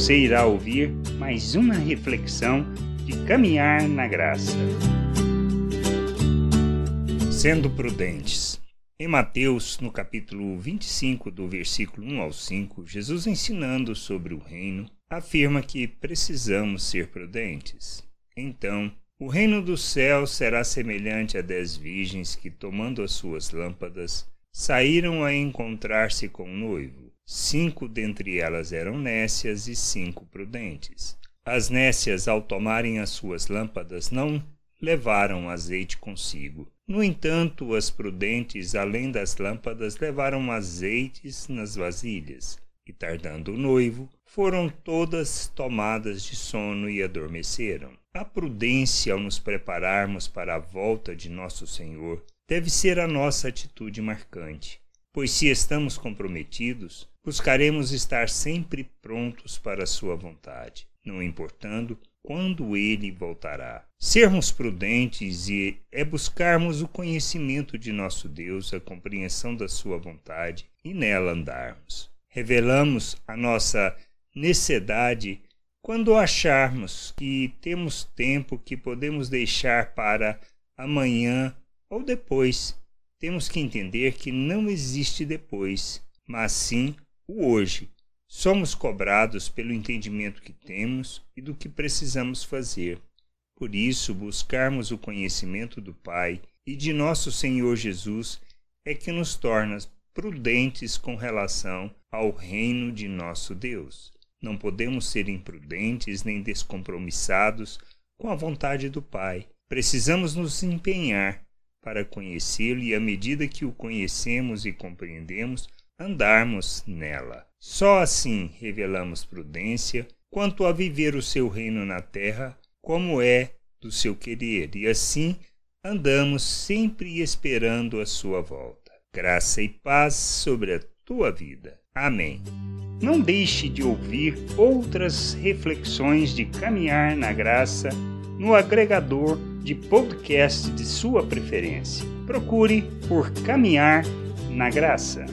Você irá ouvir mais uma reflexão de caminhar na graça. Sendo prudentes. Em Mateus, no capítulo 25, do versículo 1 ao 5, Jesus ensinando sobre o reino, afirma que precisamos ser prudentes. Então, o reino dos céus será semelhante a dez virgens que, tomando as suas lâmpadas, saíram a encontrar-se com o noivo. Cinco dentre elas eram nécias e cinco prudentes. As nécias, ao tomarem as suas lâmpadas, não levaram azeite consigo. No entanto, as prudentes, além das lâmpadas, levaram azeites nas vasilhas. E tardando o noivo, foram todas tomadas de sono e adormeceram. A prudência ao nos prepararmos para a volta de nosso Senhor deve ser a nossa atitude marcante, pois se estamos comprometidos, buscaremos estar sempre prontos para a Sua vontade, não importando quando Ele voltará. Sermos prudentes e é buscarmos o conhecimento de nosso Deus, a compreensão da Sua vontade e nela andarmos. Revelamos a nossa necessidade quando acharmos que temos tempo que podemos deixar para amanhã ou depois, temos que entender que não existe depois, mas sim o hoje. Somos cobrados pelo entendimento que temos e do que precisamos fazer. Por isso, buscarmos o conhecimento do Pai e de nosso Senhor Jesus é que nos torna prudentes com relação ao reino de nosso Deus. Não podemos ser imprudentes nem descompromissados com a vontade do Pai. Precisamos nos empenhar para conhecê-lo e, à medida que o conhecemos e compreendemos, andarmos nela. Só assim revelamos prudência quanto a viver o seu reino na terra, como é do seu querer, e assim andamos sempre esperando a sua volta. Graça e paz sobre a tua vida. Amém. Não deixe de ouvir outras reflexões de caminhar na graça no agregador de podcast de sua preferência. Procure por Caminhar na Graça.